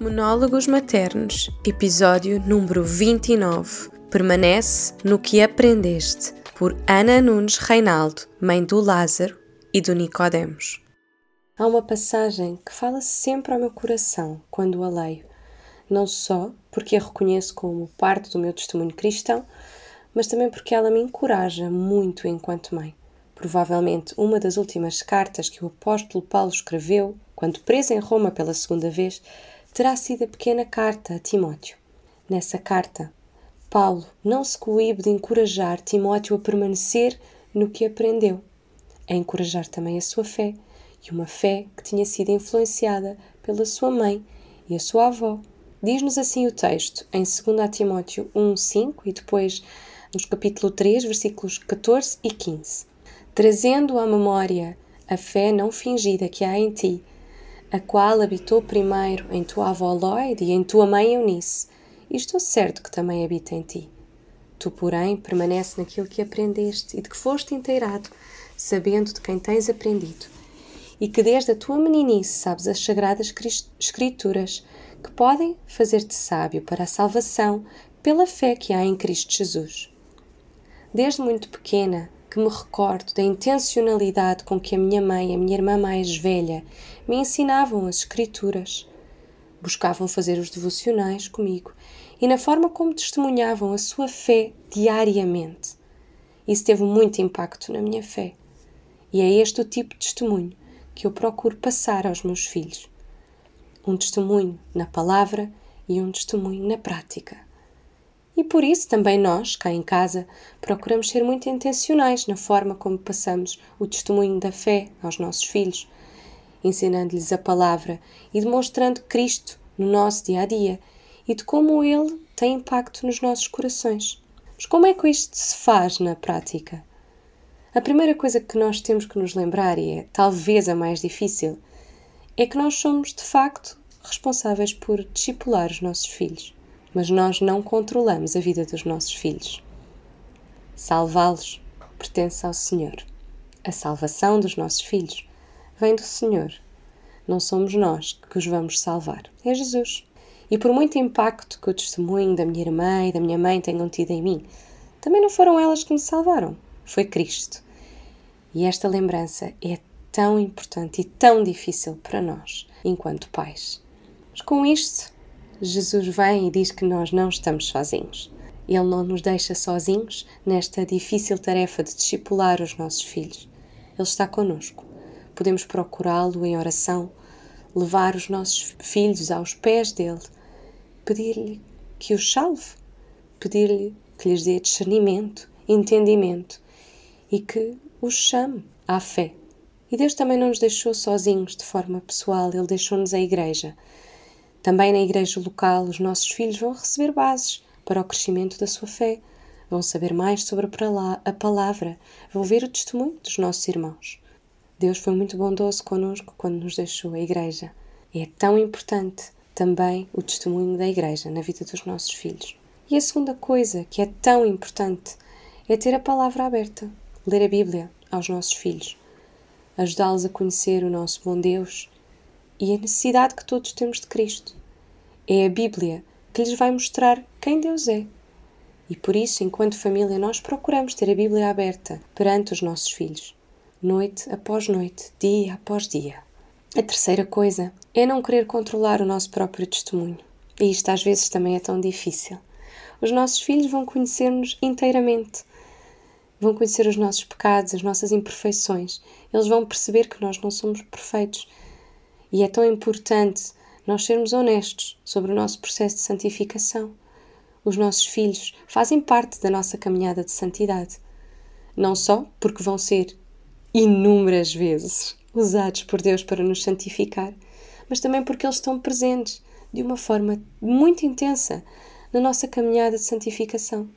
Monólogos Maternos, episódio número 29. Permanece no que aprendeste, por Ana Nunes Reinaldo, mãe do Lázaro e do Nicodemos. Há uma passagem que fala sempre ao meu coração quando a leio, não só porque a reconheço como parte do meu testemunho cristão, mas também porque ela me encoraja muito enquanto mãe. Provavelmente uma das últimas cartas que o apóstolo Paulo escreveu, quando preso em Roma pela segunda vez, terá sido a pequena carta a Timóteo. Nessa carta, Paulo não se coíbe de encorajar Timóteo a permanecer no que aprendeu, a encorajar também a sua fé, e uma fé que tinha sido influenciada pela sua mãe e a sua avó. Diz-nos assim o texto em 2 Timóteo 1, 5 e depois nos capítulo 3, versículos 14 e 15. Trazendo à memória a fé não fingida que há em ti, a qual habitou primeiro em tua avó Lloyd e em tua mãe Eunice, e estou certo que também habita em ti. Tu, porém, permanece naquilo que aprendeste e de que foste inteirado, sabendo de quem tens aprendido, e que desde a tua meninice sabes as sagradas escrituras, que podem fazer-te sábio para a salvação pela fé que há em Cristo Jesus. Desde muito pequena que me recordo da intencionalidade com que a minha mãe e a minha irmã mais velha me ensinavam as escrituras. Buscavam fazer os devocionais comigo e na forma como testemunhavam a sua fé diariamente. Isso teve muito impacto na minha fé. E é este o tipo de testemunho que eu procuro passar aos meus filhos. Um testemunho na palavra e um testemunho na prática. E por isso também nós, cá em casa, procuramos ser muito intencionais na forma como passamos o testemunho da fé aos nossos filhos, ensinando-lhes a palavra e demonstrando Cristo no nosso dia a dia e de como Ele tem impacto nos nossos corações. Mas como é que isto se faz na prática? A primeira coisa que nós temos que nos lembrar, e é talvez a mais difícil, é que nós somos de facto responsáveis por discipular os nossos filhos mas nós não controlamos a vida dos nossos filhos. Salvá-los pertence ao Senhor. A salvação dos nossos filhos vem do Senhor. Não somos nós que os vamos salvar, é Jesus. E por muito impacto que o testemunho da minha irmã e da minha mãe tenham tido em mim, também não foram elas que me salvaram, foi Cristo. E esta lembrança é tão importante e tão difícil para nós, enquanto pais. Mas com isto, Jesus vem e diz que nós não estamos sozinhos. Ele não nos deixa sozinhos nesta difícil tarefa de discipular os nossos filhos. Ele está conosco. Podemos procurá-lo em oração, levar os nossos filhos aos pés dele, pedir-lhe que os salve, pedir-lhe que lhes dê discernimento, entendimento e que os chame à fé. E Deus também não nos deixou sozinhos de forma pessoal, Ele deixou-nos a igreja também na igreja local, os nossos filhos vão receber bases para o crescimento da sua fé, vão saber mais sobre a palavra, vão ver o testemunho dos nossos irmãos. Deus foi muito bondoso conosco quando nos deixou a igreja. E é tão importante também o testemunho da igreja na vida dos nossos filhos. E a segunda coisa que é tão importante é ter a palavra aberta, ler a Bíblia aos nossos filhos, ajudá-los a conhecer o nosso bom Deus e a necessidade que todos temos de Cristo. É a Bíblia que lhes vai mostrar quem Deus é. E por isso, enquanto família, nós procuramos ter a Bíblia aberta perante os nossos filhos, noite após noite, dia após dia. A terceira coisa é não querer controlar o nosso próprio testemunho. E isto às vezes também é tão difícil. Os nossos filhos vão conhecer-nos inteiramente. Vão conhecer os nossos pecados, as nossas imperfeições. Eles vão perceber que nós não somos perfeitos e é tão importante nós sermos honestos sobre o nosso processo de santificação. Os nossos filhos fazem parte da nossa caminhada de santidade. Não só porque vão ser inúmeras vezes usados por Deus para nos santificar, mas também porque eles estão presentes de uma forma muito intensa na nossa caminhada de santificação.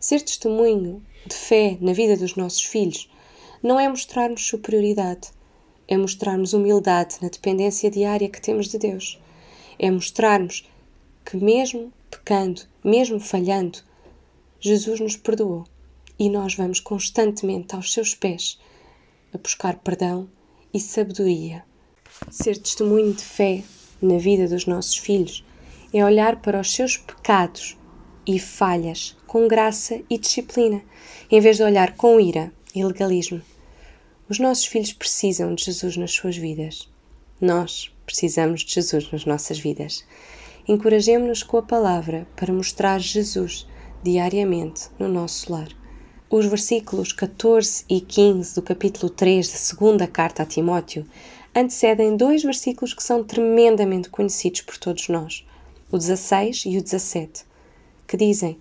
Ser testemunho de fé na vida dos nossos filhos não é mostrar-nos superioridade, é mostrar-nos humildade na dependência diária que temos de Deus. É mostrar-nos que, mesmo pecando, mesmo falhando, Jesus nos perdoou e nós vamos constantemente aos seus pés a buscar perdão e sabedoria. Ser testemunho de fé na vida dos nossos filhos é olhar para os seus pecados e falhas com graça e disciplina, em vez de olhar com ira e legalismo. Os nossos filhos precisam de Jesus nas suas vidas. Nós precisamos de Jesus nas nossas vidas. Encorajemos-nos com a palavra para mostrar Jesus diariamente no nosso lar. Os versículos 14 e 15 do capítulo 3 da segunda carta a Timóteo antecedem dois versículos que são tremendamente conhecidos por todos nós, o 16 e o 17, que dizem: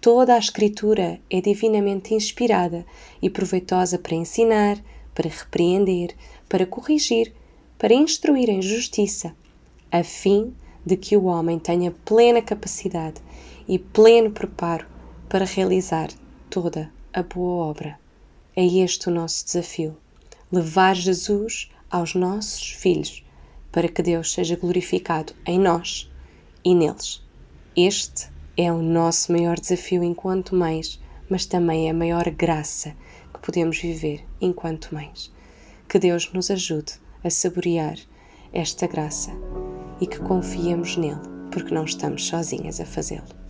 Toda a Escritura é divinamente inspirada e proveitosa para ensinar, para repreender, para corrigir, para instruir em justiça, a fim de que o homem tenha plena capacidade e pleno preparo para realizar toda a boa obra. É este o nosso desafio: levar Jesus aos nossos filhos, para que Deus seja glorificado em nós e neles. Este é o nosso maior desafio enquanto mães, mas também é a maior graça podemos viver enquanto mães. Que Deus nos ajude a saborear esta graça e que confiemos nele, porque não estamos sozinhas a fazê-lo.